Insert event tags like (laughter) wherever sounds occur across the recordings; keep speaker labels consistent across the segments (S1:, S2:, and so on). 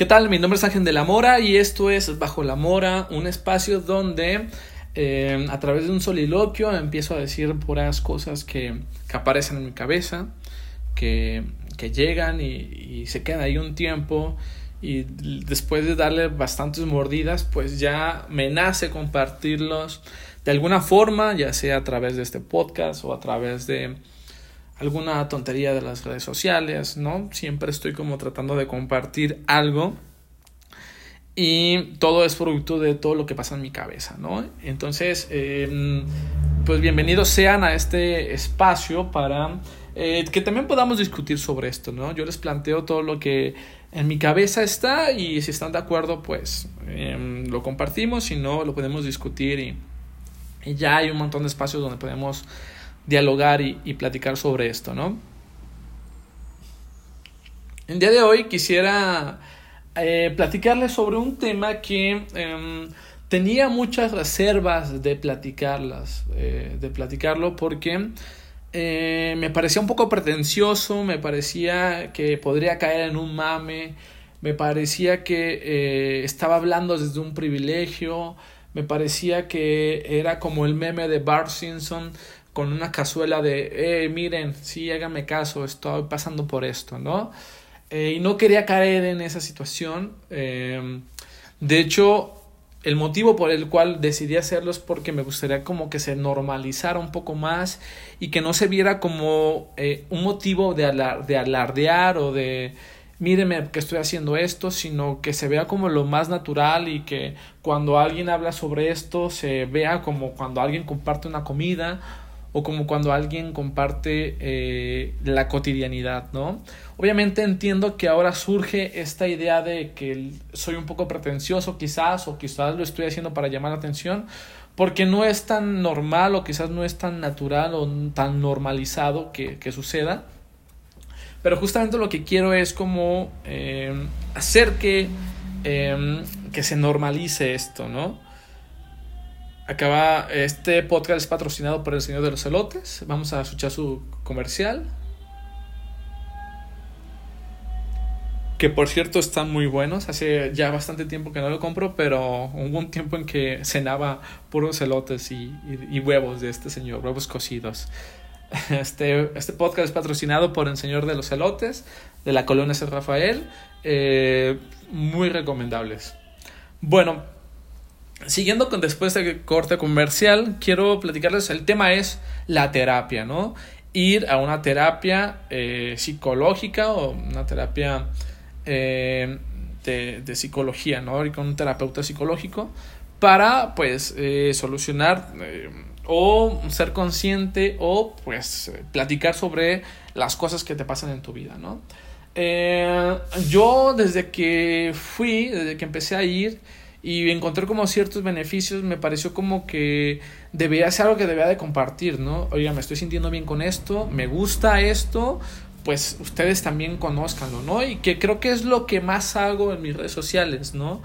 S1: ¿Qué tal? Mi nombre es Ángel de la Mora y esto es Bajo la Mora, un espacio donde eh, a través de un soliloquio empiezo a decir puras cosas que, aparecen en mi cabeza, que, llegan y, se quedan ahí un tiempo y después de darle bastantes mordidas, pues ya me nace compartirlos de alguna forma, ya sea a través de este podcast o a través de alguna tontería de las redes sociales, ¿no? Siempre estoy como tratando de compartir algo y todo es producto de todo lo que pasa en mi cabeza, ¿no? Entonces, em, pues bienvenidos sean a este espacio para eh, que también podamos discutir sobre esto, ¿no? Yo les planteo todo lo que en mi cabeza está y si están de acuerdo, pues em, lo compartimos, si no, lo podemos discutir y, y ya hay un montón de espacios donde podemos dialogar y, platicar sobre esto, ¿no? El día de hoy quisiera eh, platicarles sobre un tema que em, tenía muchas reservas de platicarlas, eh, de platicarlo porque eh, me parecía un poco pretencioso, me parecía que podría caer en un mame, me parecía que estaba hablando desde un privilegio, me parecía que era como el meme de Bart Simpson con una cazuela de, eh, miren, sí, háganme caso, estoy pasando por esto, ¿no? Eh, y no quería caer en esa situación. Em, de hecho, el motivo por el cual decidí hacerlo es porque me gustaría como que se normalizara un poco más y que no se viera como eh, un motivo de, de alardear o de míreme que estoy haciendo esto, sino que se vea como lo más natural y que cuando alguien habla sobre esto se vea como cuando alguien comparte una comida o como cuando alguien comparte eh, la cotidianidad, ¿no? Obviamente entiendo que ahora surge esta idea de que soy un poco pretencioso quizás o quizás lo estoy haciendo para llamar la atención porque no es tan normal o quizás no es tan natural o tan normalizado que, que suceda. Pero justamente lo que quiero es como eh, hacer que, eh, que se normalice esto, ¿no? Acaba, este podcast es patrocinado por el Señor de los Elotes. Vamos a escuchar su comercial. Que por cierto están muy buenos. Hace ya bastante tiempo que no lo compro, pero hubo un tiempo en que cenaba puros elotes y, huevos de este señor, huevos cocidos. (laughs) Este, este podcast es patrocinado por el Señor de los Elotes, de la colonia San Rafael. Eh, muy recomendables. Bueno, Siguiendo con después de corte comercial, quiero platicarles, el tema es la terapia, ¿no? Ir a una terapia eh, psicológica o una terapia eh, de, psicología, ¿no? Ir con un terapeuta psicológico para, pues, eh, solucionar o ser consciente o, pues, platicar sobre las cosas que te pasan en tu vida, ¿no? yo desde que fui, desde que empecé a ir, y encontré como ciertos beneficios, me pareció como que debía ser algo que debía de compartir, ¿no? Oiga, me estoy sintiendo bien con esto, me gusta esto, pues ustedes también conózcanlo, ¿no? Y que creo que es lo que más hago en mis redes sociales, ¿no?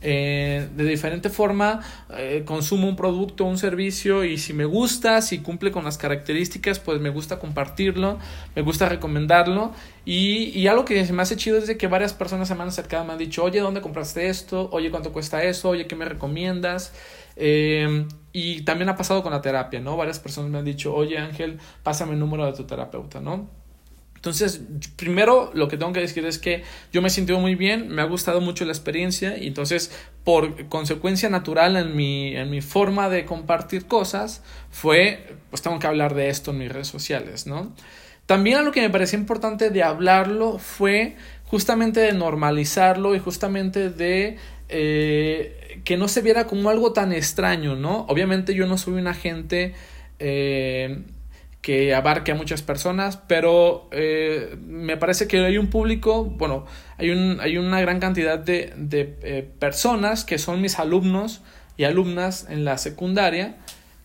S1: Eh, de diferente forma eh, consumo un producto un servicio y si me gusta, si cumple con las características, pues me gusta compartirlo, me gusta recomendarlo y, y algo que se me hace chido es de que varias personas se me han acercado, me han dicho, oye, ¿dónde compraste esto? Oye, ¿cuánto cuesta eso? Oye, ¿qué me recomiendas? Eh, y también ha pasado con la terapia, ¿no? Varias personas me han dicho, oye Ángel, pásame el número de tu terapeuta, ¿no? Entonces, primero lo que tengo que decir es que yo me he sentido muy bien, me ha gustado mucho la experiencia y entonces, por consecuencia natural en mi, en mi forma de compartir cosas, fue, pues tengo que hablar de esto en mis redes sociales, ¿no? También lo que me parecía importante de hablarlo fue justamente de normalizarlo y justamente de eh, que no se viera como algo tan extraño, ¿no? Obviamente yo no soy un agente... Eh, que abarque a muchas personas, pero eh, me parece que hay un público, bueno, hay, un, hay una gran cantidad de, de eh, personas que son mis alumnos y alumnas en la secundaria,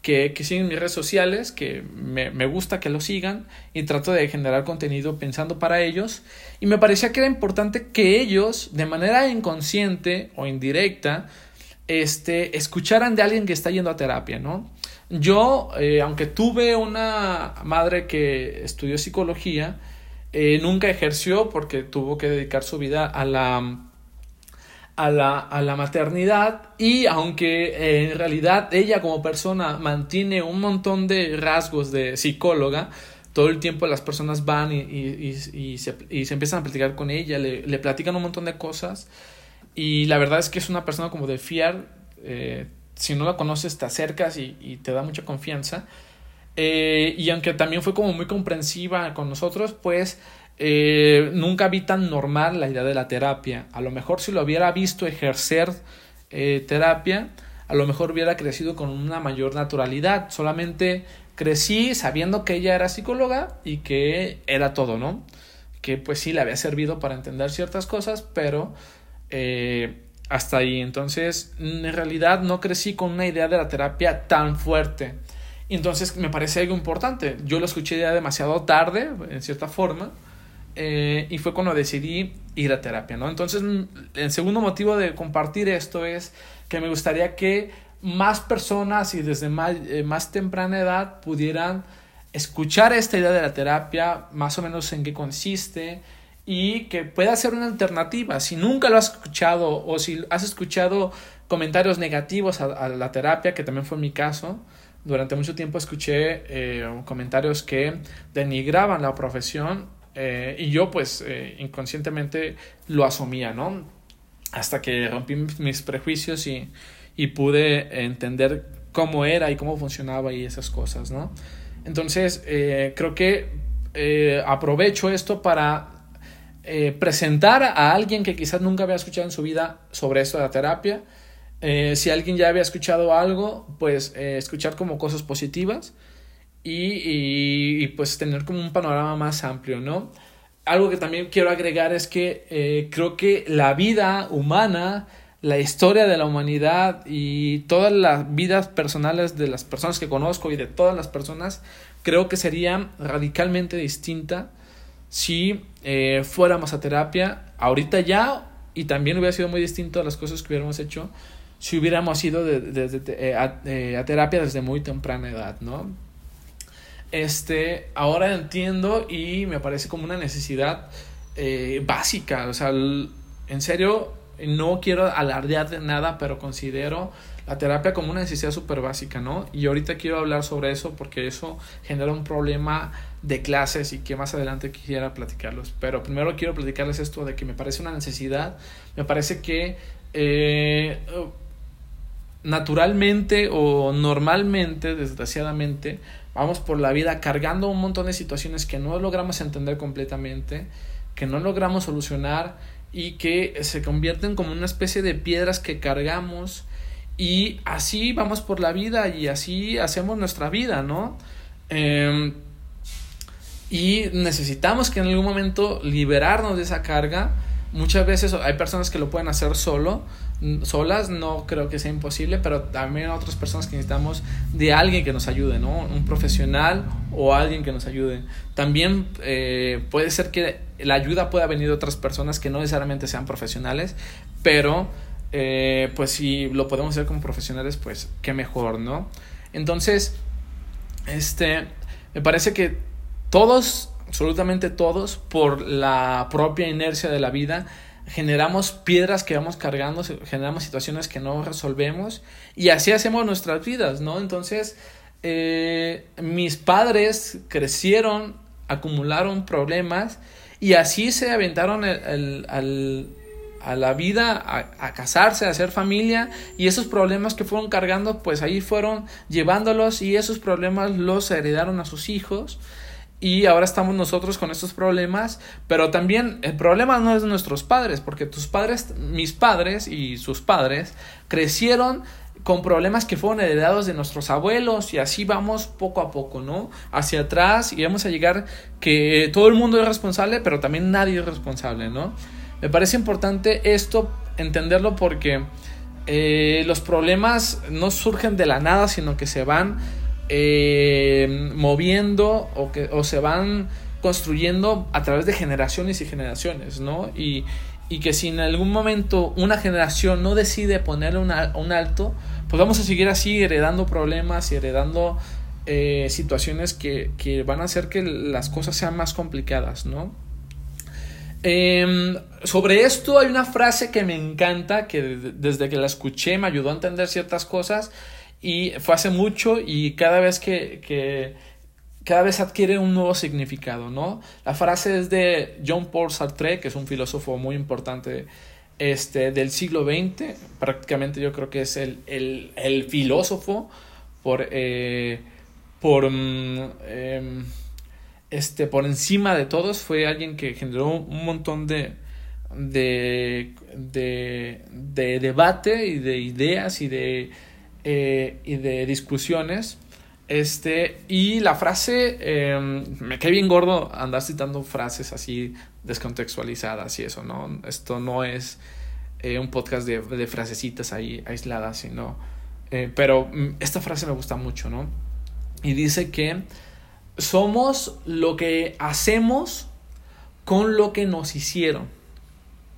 S1: que, que siguen mis redes sociales, que me, me, gusta que lo sigan y trato de generar contenido pensando para ellos. Y me parecía que era importante que ellos, de manera inconsciente o indirecta, este, escucharan de alguien que está yendo a terapia, ¿no? Yo, eh, aunque tuve una madre que estudió psicología, eh, nunca ejerció porque tuvo que dedicar su vida a la, a la, a la maternidad. Y aunque eh, en realidad ella como persona mantiene un montón de rasgos de psicóloga, todo el tiempo las personas van y, y, y, se, y se, empiezan a platicar con ella, le, le, platican un montón de cosas. Y la verdad es que es una persona como de fiar, si no la conoces te acercas y, te da mucha confianza eh, y aunque también fue como muy comprensiva con nosotros, pues eh, nunca vi tan normal la idea de la terapia. A lo mejor si lo hubiera visto ejercer eh, terapia, a lo mejor hubiera crecido con una mayor naturalidad. Solamente crecí sabiendo que ella era psicóloga y que era todo, ¿no? Que pues sí le había servido para entender ciertas cosas, pero hasta ahí. Entonces, en realidad no crecí con una idea de la terapia tan fuerte. Entonces me parece algo importante. Yo lo escuché ya demasiado tarde, en cierta forma eh, y fue cuando decidí ir a terapia, ¿no? Entonces, el segundo motivo de compartir esto es que me gustaría que más personas y desde más, eh, más temprana edad pudieran escuchar esta idea de la terapia, más o menos en qué consiste y que pueda ser una alternativa. Si nunca lo has escuchado o si has escuchado comentarios negativos a, la terapia, que también fue mi caso, durante mucho tiempo escuché eh, comentarios que denigraban la profesión eh, y yo pues eh, inconscientemente lo asumía, ¿no? Hasta que rompí mis prejuicios y, y pude entender cómo era y cómo funcionaba y esas cosas, ¿no? Entonces, eh, creo que aprovecho esto para presentar a alguien que quizás nunca había escuchado en su vida sobre esto de la terapia. si alguien ya había escuchado algo, pues escuchar como cosas positivas y, y, pues tener como un panorama más amplio, ¿no? Algo que también quiero agregar es que eh, creo que la vida humana, la historia de la humanidad y todas las vidas personales de las personas que conozco y de todas las personas, creo que sería radicalmente distinta si eh, fuéramos a terapia ahorita ya y también hubiera sido muy distinto a las cosas que hubiéramos hecho si hubiéramos ido de, de, eh, a terapia desde muy temprana edad, ¿no? este, ahora entiendo y me parece como una necesidad eh, básica. O sea, en serio, no quiero alardear de nada, pero considero la terapia como una necesidad súper básica, ¿no? Y ahorita quiero hablar sobre eso porque eso genera un problema de clases y que más adelante quisiera platicarlos. Pero primero quiero platicarles esto de que me parece una necesidad, me parece que eh, naturalmente o normalmente, desgraciadamente, vamos por la vida cargando un montón de situaciones que no logramos entender completamente, que no logramos solucionar y que se convierten como una especie de piedras que cargamos y así vamos por la vida y así hacemos nuestra vida, ¿no? Em, y necesitamos que en algún momento liberarnos de esa carga. Muchas veces hay personas que lo pueden hacer solo, solas no creo que sea imposible, pero también otras personas que necesitamos de alguien que nos ayude, ¿no? Un profesional o alguien que nos ayude. También eh, puede ser que la ayuda pueda venir de otras personas que no necesariamente sean profesionales, pero eh, pues si lo podemos hacer como profesionales, pues qué mejor, ¿no? Entonces, este, me parece que todos, absolutamente todos, por la propia inercia de la vida, generamos piedras que vamos cargando, generamos situaciones que no resolvemos y así hacemos nuestras vidas, ¿no? Entonces, eh, mis padres crecieron, acumularon problemas y así se aventaron el, a la vida, a, a, casarse, a hacer familia y esos problemas que fueron cargando, pues ahí fueron llevándolos y esos problemas los heredaron a sus hijos y ahora estamos nosotros con estos problemas, pero también el problema no es de nuestros padres, porque tus padres, mis padres y sus padres crecieron con problemas que fueron heredados de nuestros abuelos y así vamos poco a poco, ¿no? Hacia atrás y vamos a llegar que todo el mundo es responsable, pero también nadie es responsable, ¿no? Me parece importante esto, entenderlo porque eh, los problemas no surgen de la nada, sino que se van eh, moviendo o, que, o se van construyendo a través de generaciones y generaciones, ¿no? Y, y que si en algún momento una generación no decide ponerle un alto, pues vamos a seguir así heredando problemas y heredando eh, situaciones que, que, van a hacer que las cosas sean más complicadas, ¿no? Em, sobre esto hay una frase que me encanta, que desde que la escuché me ayudó a entender ciertas cosas y fue hace mucho y cada vez que, que cada vez adquiere un nuevo significado, ¿no? La frase es de John Paul Sartre, que es un filósofo muy importante este, del siglo XX, prácticamente yo creo que es el, el, el filósofo por, eh, por, mm, em, este, por encima de todos, fue alguien que generó un montón de, de, de, de debate y de ideas y de, eh, y de discusiones este, y la frase, em, me cae bien gordo andar citando frases así descontextualizadas y eso, ¿no? Esto no es eh, un podcast de, de, frasecitas ahí aisladas, sino... Eh, pero mm, esta frase me gusta mucho, ¿no? Y dice que somos lo que hacemos con lo que nos hicieron.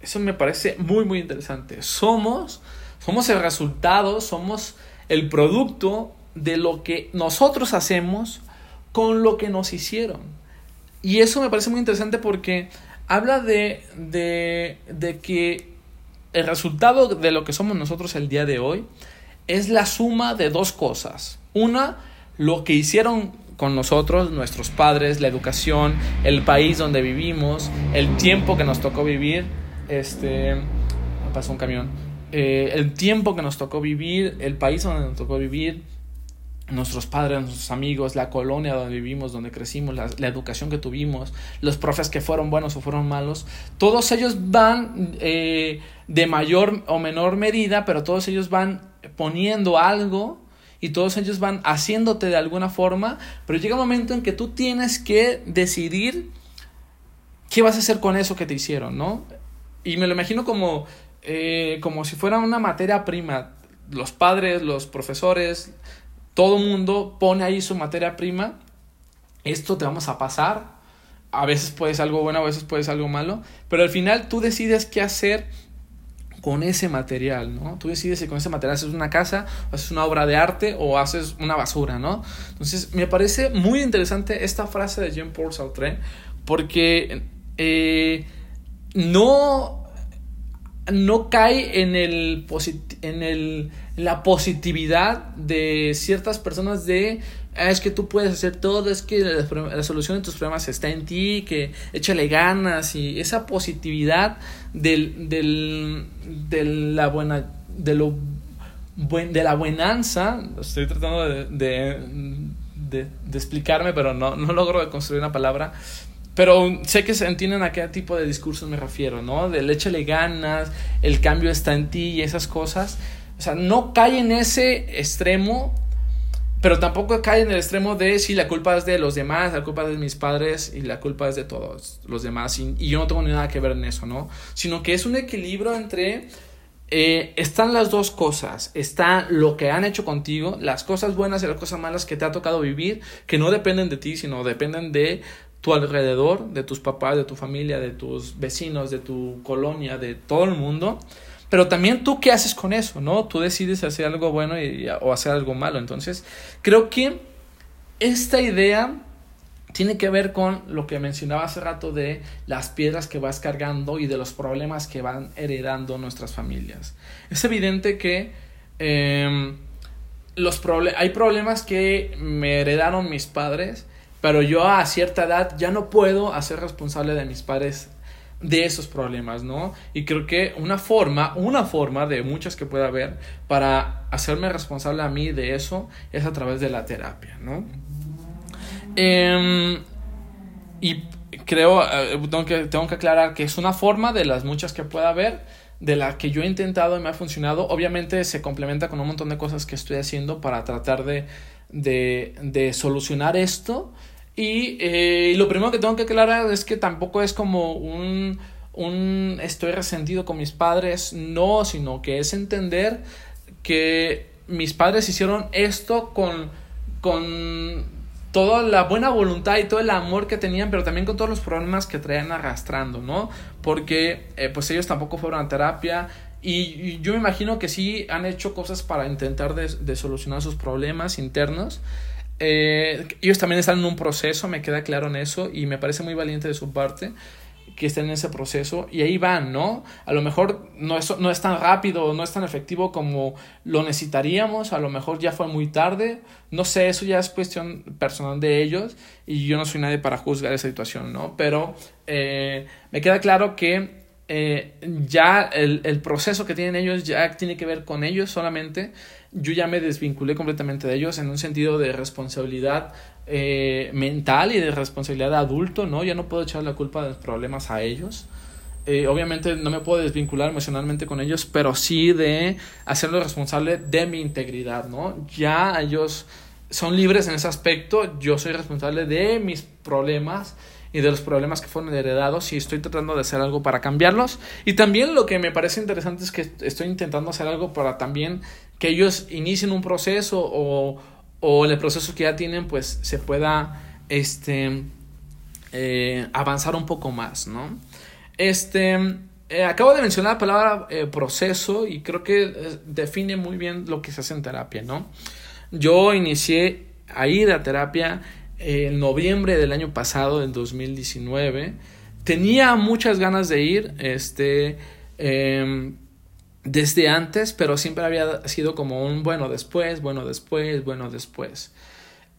S1: Eso me parece muy, muy interesante. Somos, somos el resultado, somos el producto de lo que nosotros hacemos con lo que nos hicieron. Y eso me parece muy interesante porque habla de, de, de que el resultado de lo que somos nosotros el día de hoy es la suma de dos cosas. Una, lo que hicieron con nosotros, nuestros padres, la educación, el país donde vivimos, el tiempo que nos tocó vivir. Este. pasó un camión. Eh, el tiempo que nos tocó vivir, el país donde nos tocó vivir, nuestros padres, nuestros amigos, la colonia donde vivimos, donde crecimos, la, educación que tuvimos, los profes que fueron buenos o fueron malos, todos ellos van eh, de mayor o menor medida, pero todos ellos van poniendo algo y todos ellos van haciéndote de alguna forma, pero llega un momento en que tú tienes que decidir qué vas a hacer con eso que te hicieron, ¿no? Y me lo imagino como, eh, como si fuera una materia prima. Los padres, los profesores, todo mundo pone ahí su materia prima, esto te vamos a pasar, a veces puede ser algo bueno, a veces puede ser algo malo, pero al final tú decides qué hacer con ese material, ¿no? Tú decides si con ese material haces una casa, haces una obra de arte o haces una basura, ¿no? Entonces, me parece muy interesante esta frase de Jean-Paul Sartre porque eh, no no cae en el, en el la positividad de ciertas personas de ah, es que tú puedes hacer todo, es que la, solución de tus problemas está en ti, que échale ganas y esa positividad del, del, de la buena, de lo buen, de la buenanza, estoy tratando de, de, de, explicarme, pero no, no logro construir una palabra, pero sé que se entienden a qué tipo de discursos me refiero, ¿no? Del échale ganas, el cambio está en ti y esas cosas. O sea, no cae en ese extremo, pero tampoco cae en el extremo de si la culpa es de los demás, la culpa es de mis padres y la culpa es de todos los demás. Y, yo no tengo ni nada que ver en eso, ¿no? Sino que es un equilibrio entre... Eh, están las dos cosas. Está lo que han hecho contigo, las cosas buenas y las cosas malas que te ha tocado vivir, que no dependen de ti, sino dependen de tu alrededor, de tus papás, de tu familia, de tus vecinos, de tu colonia, de todo el mundo. Pero también tú qué haces con eso, ¿no? Tú decides hacer algo bueno o hacer algo malo. Entonces, creo que esta idea tiene que ver con lo que mencionaba hace rato de las piedras que vas cargando y de los problemas que van heredando nuestras familias. Es evidente que em, los hay problemas que me heredaron mis padres pero yo a cierta edad ya no puedo hacer responsable de mis padres de esos problemas, ¿no? Y creo que una forma, una forma de muchas que pueda haber para hacerme responsable a mí de eso es a través de la terapia, ¿no? Em, y creo, eh, tengo, que, tengo que aclarar que es una forma de las muchas que pueda haber, de la que yo he intentado y me ha funcionado. Obviamente se complementa con un montón de cosas que estoy haciendo para tratar de, de, de solucionar esto eh, y lo primero que tengo que aclarar es que tampoco es como un, un estoy resentido con mis padres, no, sino que es entender que mis padres hicieron esto con, con toda la buena voluntad y todo el amor que tenían, pero también con todos los problemas que traían arrastrando, ¿no? Porque eh, pues ellos tampoco fueron a terapia y, yo me imagino que sí han hecho cosas para intentar de, de solucionar sus problemas internos, eh, ellos también están en un proceso, me queda claro en eso, y me parece muy valiente de su parte que estén en ese proceso y ahí van, ¿no? A lo mejor no es, no es tan rápido, no es tan efectivo como lo necesitaríamos, a lo mejor ya fue muy tarde, no sé, eso ya es cuestión personal de ellos y yo no soy nadie para juzgar esa situación, ¿no? Pero eh, me queda claro que eh, ya el, el, proceso que tienen ellos ya tiene que ver con ellos solamente. Yo ya me desvinculé completamente de ellos en un sentido de responsabilidad eh, mental y de responsabilidad de adulto, ¿no? Ya no puedo echar la culpa de los problemas a ellos. Eh, obviamente no me puedo desvincular emocionalmente con ellos, pero sí de hacerlo responsable de mi integridad, ¿no? Ya ellos son libres en ese aspecto, yo soy responsable de mis problemas y de los problemas que fueron heredados y estoy tratando de hacer algo para cambiarlos. Y también lo que me parece interesante es que estoy intentando hacer algo para también que ellos inicien un proceso o, o el proceso que ya tienen pues se pueda este eh, avanzar un poco más no este eh, acabo de mencionar la palabra eh, proceso y creo que define muy bien lo que se hace en terapia no yo inicié a ir terapia en noviembre del año pasado en 2019 tenía muchas ganas de ir este em, desde antes, pero siempre había sido como un bueno después, bueno después, bueno después.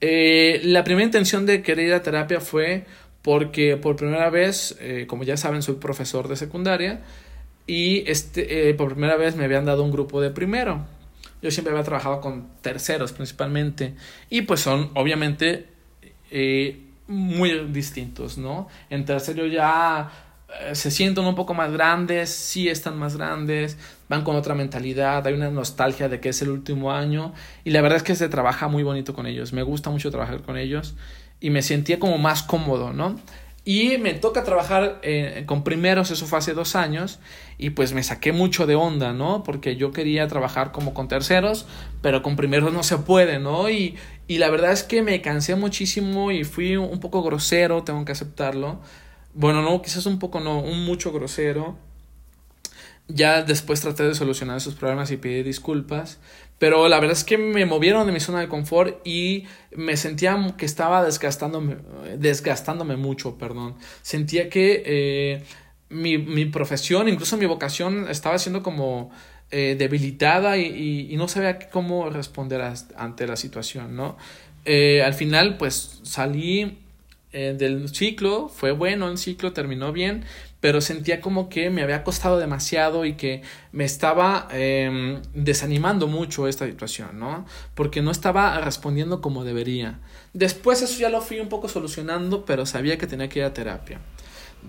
S1: Eh, la primera intención de querer ir a terapia fue porque por primera vez, eh, como ya saben, soy profesor de secundaria y este, eh, por primera vez me habían dado un grupo de primero. Yo siempre había trabajado con terceros principalmente y pues son obviamente muy distintos, ¿no? En tercero ya se sienten un poco más grandes, sí están más grandes, van con otra mentalidad, hay una nostalgia de que es el último año y la verdad es que se trabaja muy bonito con ellos, me gusta mucho trabajar con ellos y me sentía como más cómodo, ¿no? Y me toca trabajar eh, con primeros, eso fue hace dos años, y pues me saqué mucho de onda, ¿no? Porque yo quería trabajar como con terceros, pero con primeros no se puede, ¿no? Y, y la verdad es que me cansé muchísimo y fui un poco grosero, tengo que aceptarlo. Bueno, no, quizás un poco no, un mucho grosero ya después traté de solucionar esos problemas y pedir disculpas, pero la verdad es que me movieron de mi zona de confort y me sentía que estaba desgastándome, desgastándome mucho, perdón. Sentía que eh, mi, mi, profesión, incluso mi vocación, estaba siendo como eh, debilitada y, y, no sabía cómo responder ante la situación, ¿no? Eh, al final, pues salí del ciclo, fue bueno el ciclo, terminó bien, pero sentía como que me había costado demasiado y que me estaba em, desanimando mucho esta situación, ¿no? Porque no estaba respondiendo como debería. Después eso ya lo fui un poco solucionando, pero sabía que tenía que ir a terapia.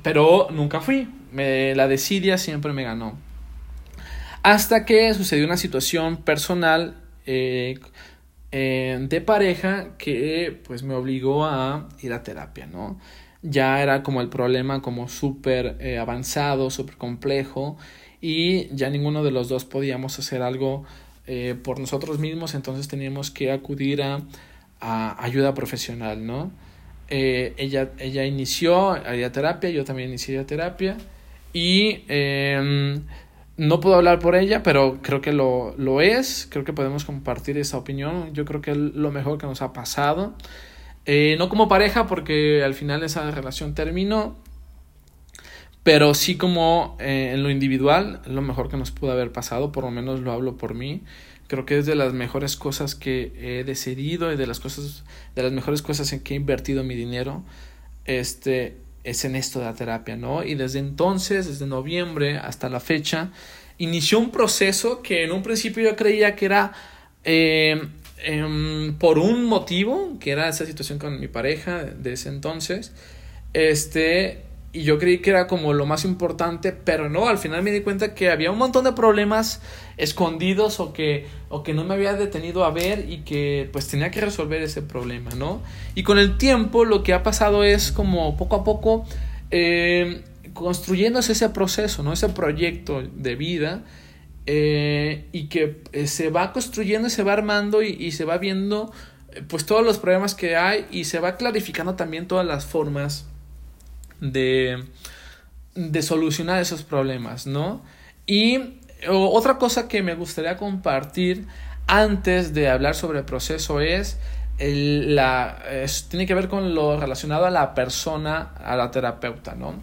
S1: Pero nunca fui, me, la desidia siempre me ganó. Hasta que sucedió una situación personal eh, eh, de pareja que pues me obligó a ir a terapia, ¿no? ya era como el problema como súper eh, avanzado, súper complejo y ya ninguno de los dos podíamos hacer algo por nosotros mismos, entonces teníamos que acudir a, ayuda profesional, ¿no? Ella, ella inició a terapia, yo también inicié a terapia y em, no puedo hablar por ella, pero creo que lo, lo es, creo que podemos compartir esa opinión, yo creo que es lo mejor que nos ha pasado. Eh, no como pareja porque al final esa relación terminó, pero sí como eh, en lo individual, lo mejor que nos pudo haber pasado, por lo menos lo hablo por mí. Creo que es de las mejores cosas que he decidido y de las cosas, de las mejores cosas en que he invertido mi dinero, este, es en esto de la terapia, ¿no? Y desde entonces, desde noviembre hasta la fecha, inició un proceso que en un principio yo creía que era eh, Em, por un motivo, que era esa situación con mi pareja de ese entonces, este, y yo creí que era como lo más importante, pero no, al final me di cuenta que había un montón de problemas escondidos o que, o que no me había detenido a ver y que pues tenía que resolver ese problema, ¿no? Y con el tiempo lo que ha pasado es como poco a poco eh, construyéndose ese proceso, ¿no? Ese proyecto de vida eh, y que eh, se va construyendo, se va armando y, se va viendo eh, pues todos los problemas que hay y se va clarificando también todas las formas de, de solucionar esos problemas, ¿no? Y otra cosa que me gustaría compartir antes de hablar sobre el proceso es la tiene que ver con lo relacionado a la persona, a la terapeuta, ¿no?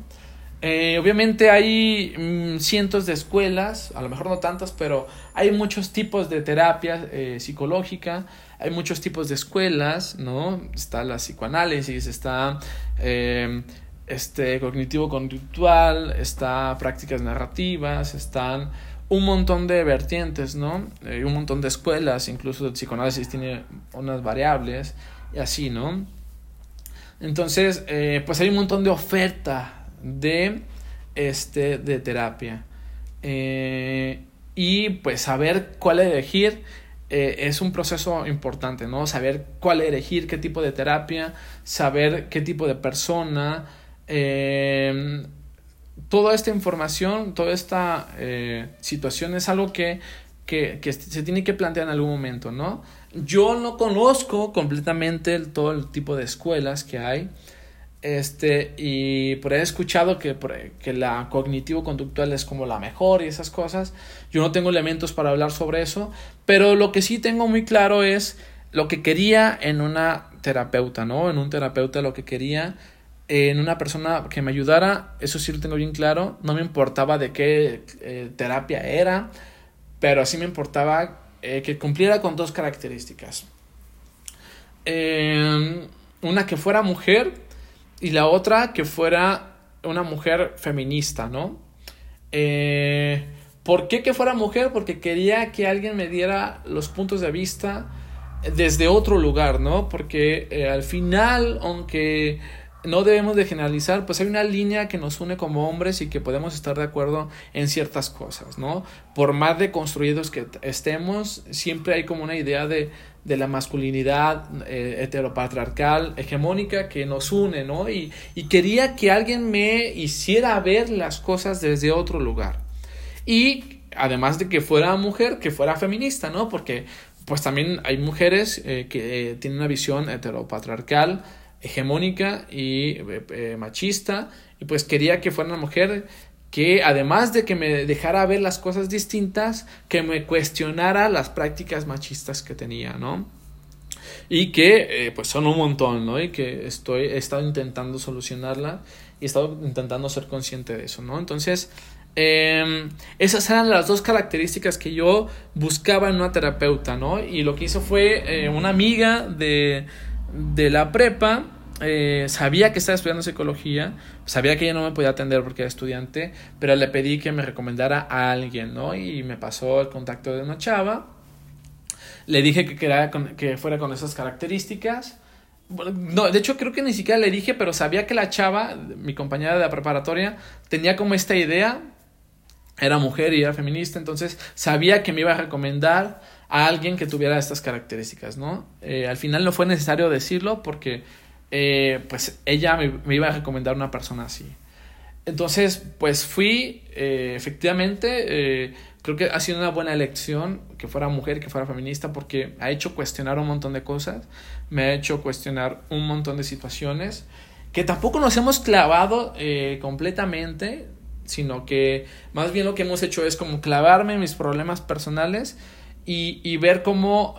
S1: Eh, obviamente hay mm, cientos de escuelas, a lo mejor no tantas, pero hay muchos tipos de terapia eh, psicológica, hay muchos tipos de escuelas, ¿no? Está la psicoanálisis, está eh, este cognitivo conductual, está prácticas narrativas, están un montón de vertientes, ¿no? un montón de escuelas, incluso el psicoanálisis tiene unas variables y así, ¿no? Entonces, pues hay un montón de oferta de, este, de terapia. Eh, y pues saber cuál elegir eh, es un proceso importante, ¿no? Saber cuál elegir, qué tipo de terapia, saber qué tipo de persona. Eh, toda esta información, toda esta situación es algo que, que, que, se tiene que plantear en algún momento, ¿no? Yo no conozco completamente todo el tipo de escuelas que hay. Este, y por ahí he escuchado que, que la cognitivo-conductual es como la mejor y esas cosas. Yo no tengo elementos para hablar sobre eso, pero lo que sí tengo muy claro es lo que quería en una terapeuta, ¿no? En un terapeuta lo que quería en una persona que me ayudara, eso sí lo tengo bien claro, no me importaba de qué eh, terapia era, pero sí me importaba eh, que cumpliera con dos características. Eh, una que fuera mujer y la otra que fuera una mujer feminista, ¿no? Eh, ¿Por qué que fuera mujer? Porque quería que alguien me diera los puntos de vista desde otro lugar, ¿no? Porque al final, aunque no debemos de generalizar, pues hay una línea que nos une como hombres y que podemos estar de acuerdo en ciertas cosas, ¿no? Por más deconstruidos que estemos, siempre hay como una idea de, de la masculinidad eh, heteropatriarcal, hegemónica que nos une, ¿no? Y, y quería que alguien me hiciera ver las cosas desde otro lugar. Y además de que fuera mujer, que fuera feminista, ¿no? Porque pues también hay mujeres eh, que eh, tienen una visión heteropatriarcal, hegemónica y machista, y pues quería que fuera una mujer que además de que me dejara ver las cosas distintas, que me cuestionara las prácticas machistas que tenía, ¿no? Y que eh, pues son un montón, ¿no? Y que estoy, he estado intentando solucionarla y he estado intentando ser consciente de eso, ¿no? Entonces, em, esas eran las dos características que yo buscaba en una terapeuta, ¿no? Y lo que hizo fue eh, una amiga de, de la prepa, eh, sabía que estaba estudiando psicología, sabía que ella no me podía atender porque era estudiante, pero le pedí que me recomendara a alguien, ¿no? Y me pasó el contacto de una chava. Le dije que, que fuera con esas características. no, de hecho creo que ni siquiera le dije, pero sabía que la chava, mi compañera de la preparatoria, tenía como esta idea, era mujer y era feminista, entonces sabía que me iba a recomendar a alguien que tuviera estas características, ¿no? Eh, al final no fue necesario decirlo porque eh, pues ella me, iba a recomendar una persona así. Entonces, pues fui, eh, efectivamente, creo que ha sido una buena elección que fuera mujer, que fuera feminista, porque ha hecho cuestionar un montón de cosas, me ha hecho cuestionar un montón de situaciones, que tampoco nos hemos clavado completamente, sino que más bien lo que hemos hecho es como clavarme mis problemas personales y, y ver cómo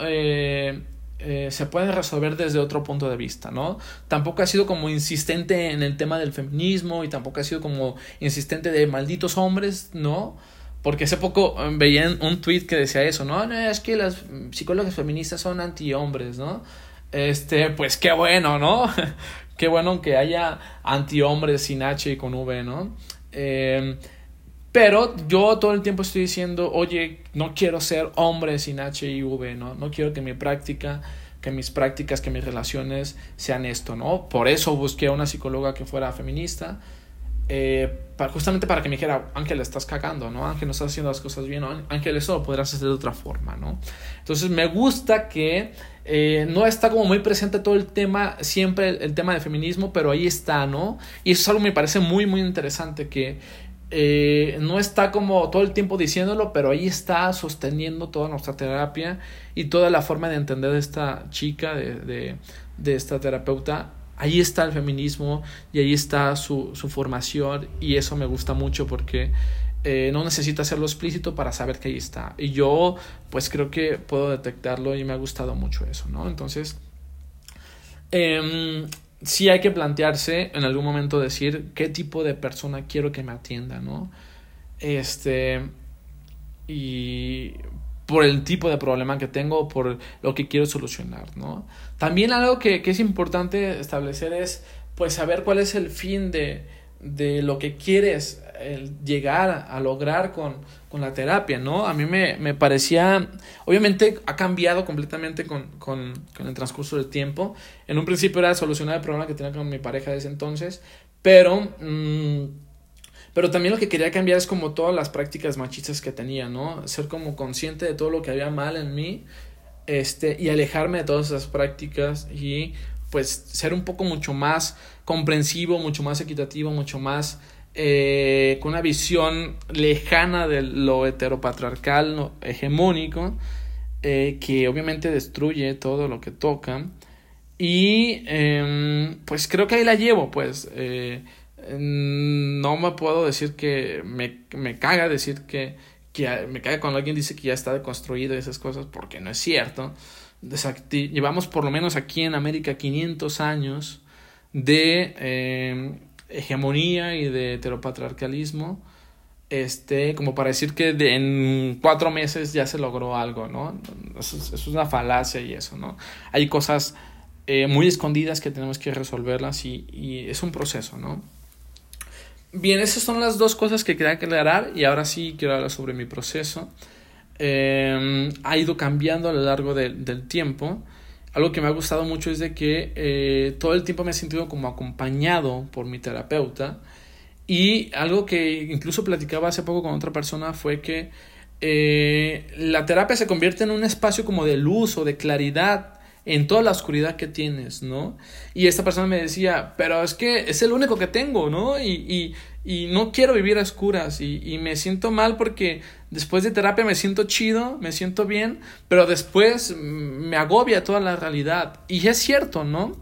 S1: eh, se pueden resolver desde otro punto de vista, ¿no? Tampoco ha sido como insistente en el tema del feminismo y tampoco ha sido como insistente de malditos hombres, ¿no? Porque hace poco eh, veía un tweet que decía eso, ¿no? no es que las psicólogas feministas son anti-hombres, ¿no? Este, pues qué bueno, ¿no? (laughs) qué bueno que haya anti-hombres sin H y con V, ¿no? Eh, pero yo todo el tiempo estoy diciendo, oye, no quiero ser hombre sin H y V, ¿no? No quiero que mi práctica, que mis prácticas, que mis relaciones sean esto, ¿no? Por eso busqué a una psicóloga que fuera feminista, eh, justamente para que me dijera, Ángel, estás cagando, ¿no? Ángel, no estás haciendo las cosas bien, ¿no? Ángel, eso lo podrás hacer de otra forma, ¿no? Entonces me gusta que eh, no está como muy presente todo el tema, siempre el, el, tema del feminismo, pero ahí está, ¿no? Y eso es algo que me parece muy, muy interesante, que eh, no está como todo el tiempo diciéndolo, pero ahí está sosteniendo toda nuestra terapia y toda la forma de entender de esta chica, de, de, esta terapeuta. Ahí está el feminismo y ahí está su, su formación y eso me gusta mucho porque eh, no necesita hacerlo explícito para saber que ahí está. Y yo pues creo que puedo detectarlo y me ha gustado mucho eso, ¿no? Entonces, em, sí hay que plantearse en algún momento decir qué tipo de persona quiero que me atienda, ¿no? Este, y por el tipo de problema que tengo, por lo que quiero solucionar, ¿no? También algo que, que es importante establecer es, pues, saber cuál es el fin de, de lo que quieres llegar a lograr con, con, la terapia, ¿no? A mí me, me, parecía, obviamente ha cambiado completamente con, con, con, el transcurso del tiempo. En un principio era solucionar el problema que tenía con mi pareja de ese entonces, pero... Mmm, pero también lo que quería cambiar es como todas las prácticas machistas que tenía, ¿no? Ser como consciente de todo lo que había mal en mí este, y alejarme de todas esas prácticas y pues ser un poco mucho más comprensivo, mucho más equitativo, mucho más eh, con una visión lejana de lo heteropatriarcal, hegemónico, eh, que obviamente destruye todo lo que toca. Y em, pues creo que ahí la llevo, pues eh, no me puedo decir que me, me caga decir que, que me caga cuando alguien dice que ya está deconstruido y esas cosas, porque no es cierto. Llevamos por lo menos aquí en América 500 años de eh, hegemonía y de heteropatriarcalismo, este, como para decir que en cuatro meses ya se logró algo, ¿no? Eso, es una falacia y eso, ¿no? Hay cosas eh, muy escondidas que tenemos que resolverlas y, y es un proceso, ¿no? Bien, esas son las dos cosas que quería aclarar y ahora sí quiero hablar sobre mi proceso. Em, ha ido cambiando a lo largo del tiempo. Algo que me ha gustado mucho es de que eh, todo el tiempo me he sentido como acompañado por mi terapeuta. Y algo que incluso platicaba hace poco con otra persona fue que eh, la terapia se convierte en un espacio como de luz o de claridad en toda la oscuridad que tienes, ¿no? Y esta persona me decía, pero es que es el único que tengo, ¿no? Y, y, y no quiero vivir a oscuras y, y, me siento mal porque después de terapia me siento chido, me siento bien, pero después me agobia toda la realidad. Y es cierto, ¿no?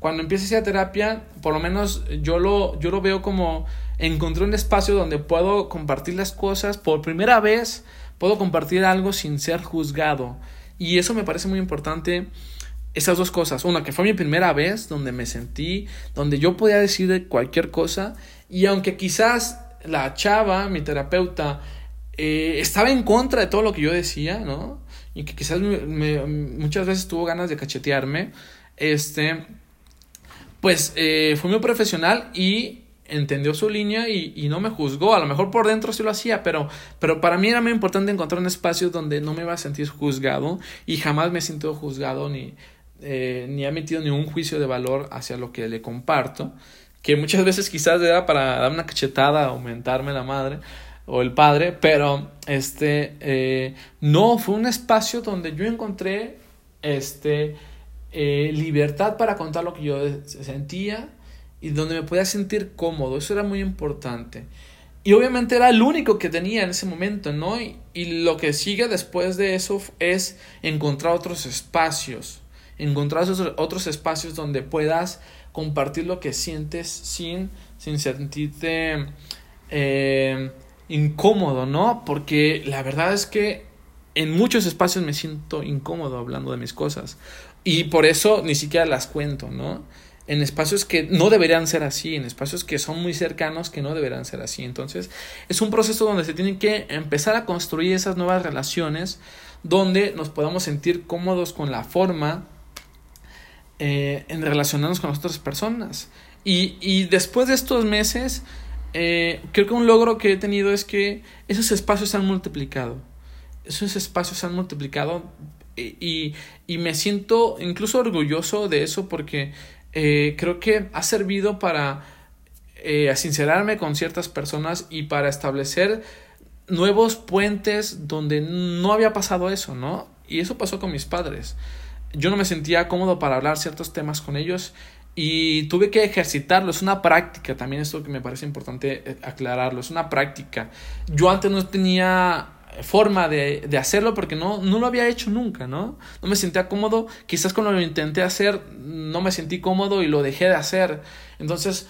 S1: Cuando empiezo a terapia, por lo menos yo lo, yo lo veo como encontré un espacio donde puedo compartir las cosas por primera vez, puedo compartir algo sin ser juzgado. Y eso me parece muy importante esas dos cosas. Una, que fue mi primera vez donde me sentí, donde yo podía decir cualquier cosa. Y aunque quizás la chava, mi terapeuta, eh, estaba en contra de todo lo que yo decía, ¿no? Y que quizás me, muchas veces tuvo ganas de cachetearme, este, pues eh, fue muy profesional y entendió su línea y, no me juzgó. A lo mejor por dentro sí lo hacía, pero, pero para mí era muy importante encontrar un espacio donde no me iba a sentir juzgado y jamás me he sentido juzgado ni, eh, ni ha emitido ningún juicio de valor hacia lo que le comparto, que muchas veces quizás era para dar una cachetada, aumentarme la madre o el padre, pero este eh, no fue un espacio donde yo encontré este eh, libertad para contar lo que yo sentía y donde me podía sentir cómodo, eso era muy importante. Y obviamente era el único que tenía en ese momento, ¿no? Y, y lo que sigue después de eso es encontrar otros espacios encontrar otros espacios donde puedas compartir lo que sientes sin, sin sentirte eh, incómodo, ¿no? Porque la verdad es que en muchos espacios me siento incómodo hablando de mis cosas y por eso ni siquiera las cuento, ¿no? En espacios que no deberían ser así, en espacios que son muy cercanos que no deberían ser así. Entonces, es un proceso donde se tienen que empezar a construir esas nuevas relaciones donde nos podamos sentir cómodos con la forma eh, en relacionarnos con otras personas. Y, y después de estos meses, eh, creo que un logro que he tenido es que esos espacios se han multiplicado. Esos espacios se han multiplicado y, y, me siento incluso orgulloso de eso porque eh, creo que ha servido para eh, sincerarme con ciertas personas y para establecer nuevos puentes donde no había pasado eso, ¿no? Y eso pasó con mis padres yo no me sentía cómodo para hablar ciertos temas con ellos y tuve que ejercitarlo, es una práctica, también esto que me parece importante eh, aclararlo, es una práctica. Yo antes no tenía forma de, de, hacerlo porque no, no lo había hecho nunca, ¿no? No me sentía cómodo, quizás cuando lo intenté hacer no me sentí cómodo y lo dejé de hacer. Entonces,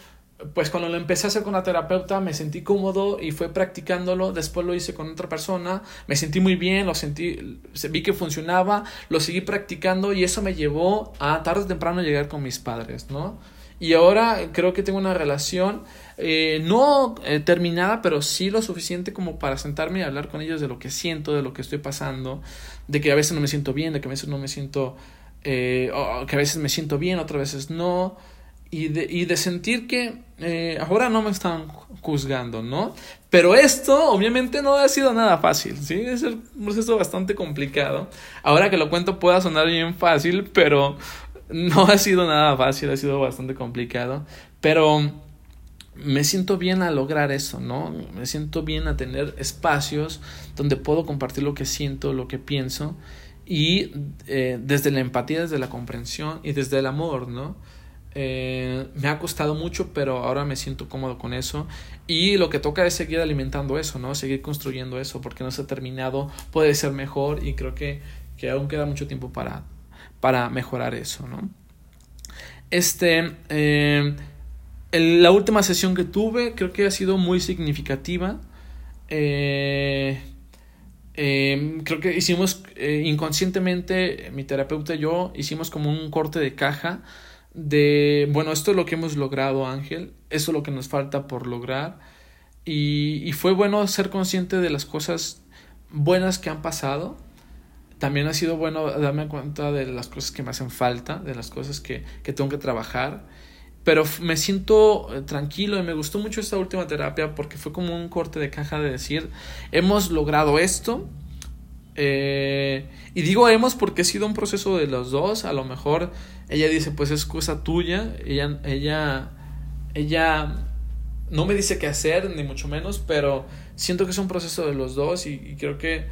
S1: pues cuando lo empecé a hacer con la terapeuta me sentí cómodo y fue practicándolo, después lo hice con otra persona, me sentí muy bien, lo sentí, vi que funcionaba, lo seguí practicando y eso me llevó a tarde o temprano llegar con mis padres, ¿no? y ahora creo que tengo una relación eh, no eh, terminada, pero sí lo suficiente como para sentarme y hablar con ellos de lo que siento, de lo que estoy pasando, de que a veces no me siento bien, de que a veces no me siento, eh, que a veces me siento bien, otras veces no, y de, y de sentir que ahora no me están juzgando, ¿no? Pero esto obviamente no ha sido nada fácil, ¿sí? Es un proceso bastante complicado. Ahora que lo cuento pueda sonar bien fácil, pero no ha sido nada fácil, ha sido bastante complicado. Pero me siento bien a lograr eso, ¿no? Me siento bien a tener espacios donde puedo compartir lo que siento, lo que pienso y eh, desde la empatía, desde la comprensión y desde el amor, ¿no? Eh, me ha costado mucho, pero ahora me siento cómodo con eso. Y lo que toca es seguir alimentando eso, ¿no? Seguir construyendo eso, porque no se ha terminado, puede ser mejor y creo que, que aún queda mucho tiempo para, para mejorar eso, ¿no? Este, eh, la última sesión que tuve creo que ha sido muy significativa. Eh, creo que hicimos inconscientemente, mi terapeuta y yo hicimos como un corte de caja de, bueno, esto es lo que hemos logrado, Ángel, esto es lo que nos falta por lograr. Y, y fue bueno ser consciente de las cosas buenas que han pasado. También ha sido bueno darme cuenta de las cosas que me hacen falta, de las cosas que, que tengo que trabajar pero me siento eh, tranquilo y me gustó mucho esta última terapia porque fue como un corte de caja de decir, hemos logrado esto. Eh, y digo hemos porque ha sido un proceso de los dos. A lo mejor ella dice, pues es cosa tuya. Ella, ella, ella no me dice qué hacer, ni mucho menos, pero siento que es un proceso de los dos y creo que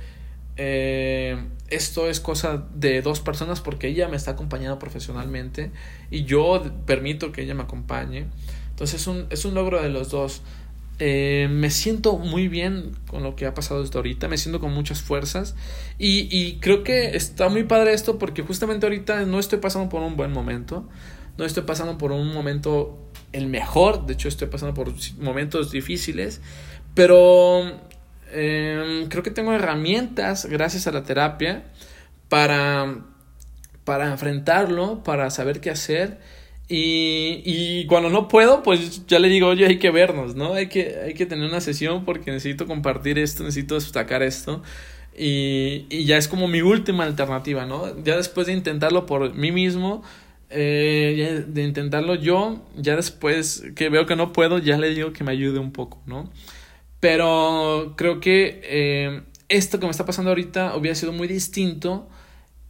S1: eh, esto es cosa de dos personas porque ella me está acompañando profesionalmente y yo permito que ella me acompañe. Entonces es un, es un logro de los dos. Eh, me siento muy bien con lo que ha pasado hasta ahorita, me siento con muchas fuerzas y, y, creo que está muy padre esto porque justamente ahorita no estoy pasando por un buen momento, no estoy pasando por un momento el mejor, de hecho estoy pasando por momentos difíciles, pero Em, creo que tengo herramientas gracias a la terapia para, para enfrentarlo, para saber qué hacer. Y, y, cuando no puedo, pues ya le digo, oye, hay que vernos, ¿no? Hay que, hay que tener una sesión porque necesito compartir esto, necesito destacar esto. Y, y ya es como mi última alternativa, ¿no? Ya después de intentarlo por mí mismo, eh, de intentarlo yo, ya después que veo que no puedo, ya le digo que me ayude un poco, ¿no? Pero creo que eh, esto que me está pasando ahorita hubiera sido muy distinto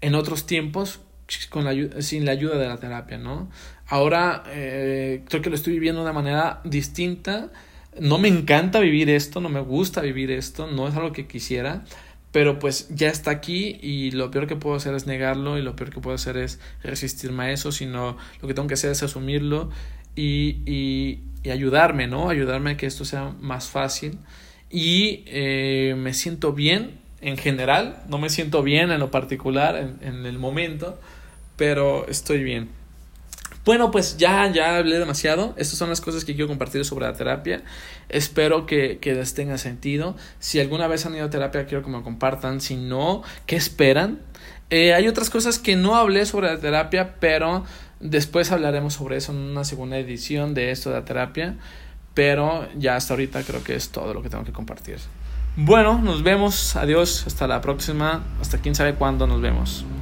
S1: en otros tiempos con la, sin la ayuda de la terapia, ¿no? Ahora eh, creo que lo estoy viviendo de una manera distinta. No me encanta vivir esto, no me gusta vivir esto, no es algo que quisiera, pero pues ya está aquí y lo peor que puedo hacer es negarlo y lo peor que puedo hacer es resistirme a eso, sino lo que tengo que hacer es asumirlo y, y, ayudarme, ¿no? Ayudarme a que esto sea más fácil. Y eh, me siento bien en general, no me siento bien en lo particular, en, en, el momento, pero estoy bien. Bueno, pues ya, ya hablé demasiado. Estas son las cosas que quiero compartir sobre la terapia. Espero que, que les tenga sentido. Si alguna vez han ido a terapia, quiero que me compartan. Si no, ¿qué esperan? Eh, hay otras cosas que no hablé sobre la terapia, pero Después hablaremos sobre eso en una segunda edición de esto de la terapia, pero ya hasta ahorita creo que es todo lo que tengo que compartir. Bueno, nos vemos, adiós, hasta la próxima, hasta quién sabe cuándo nos vemos.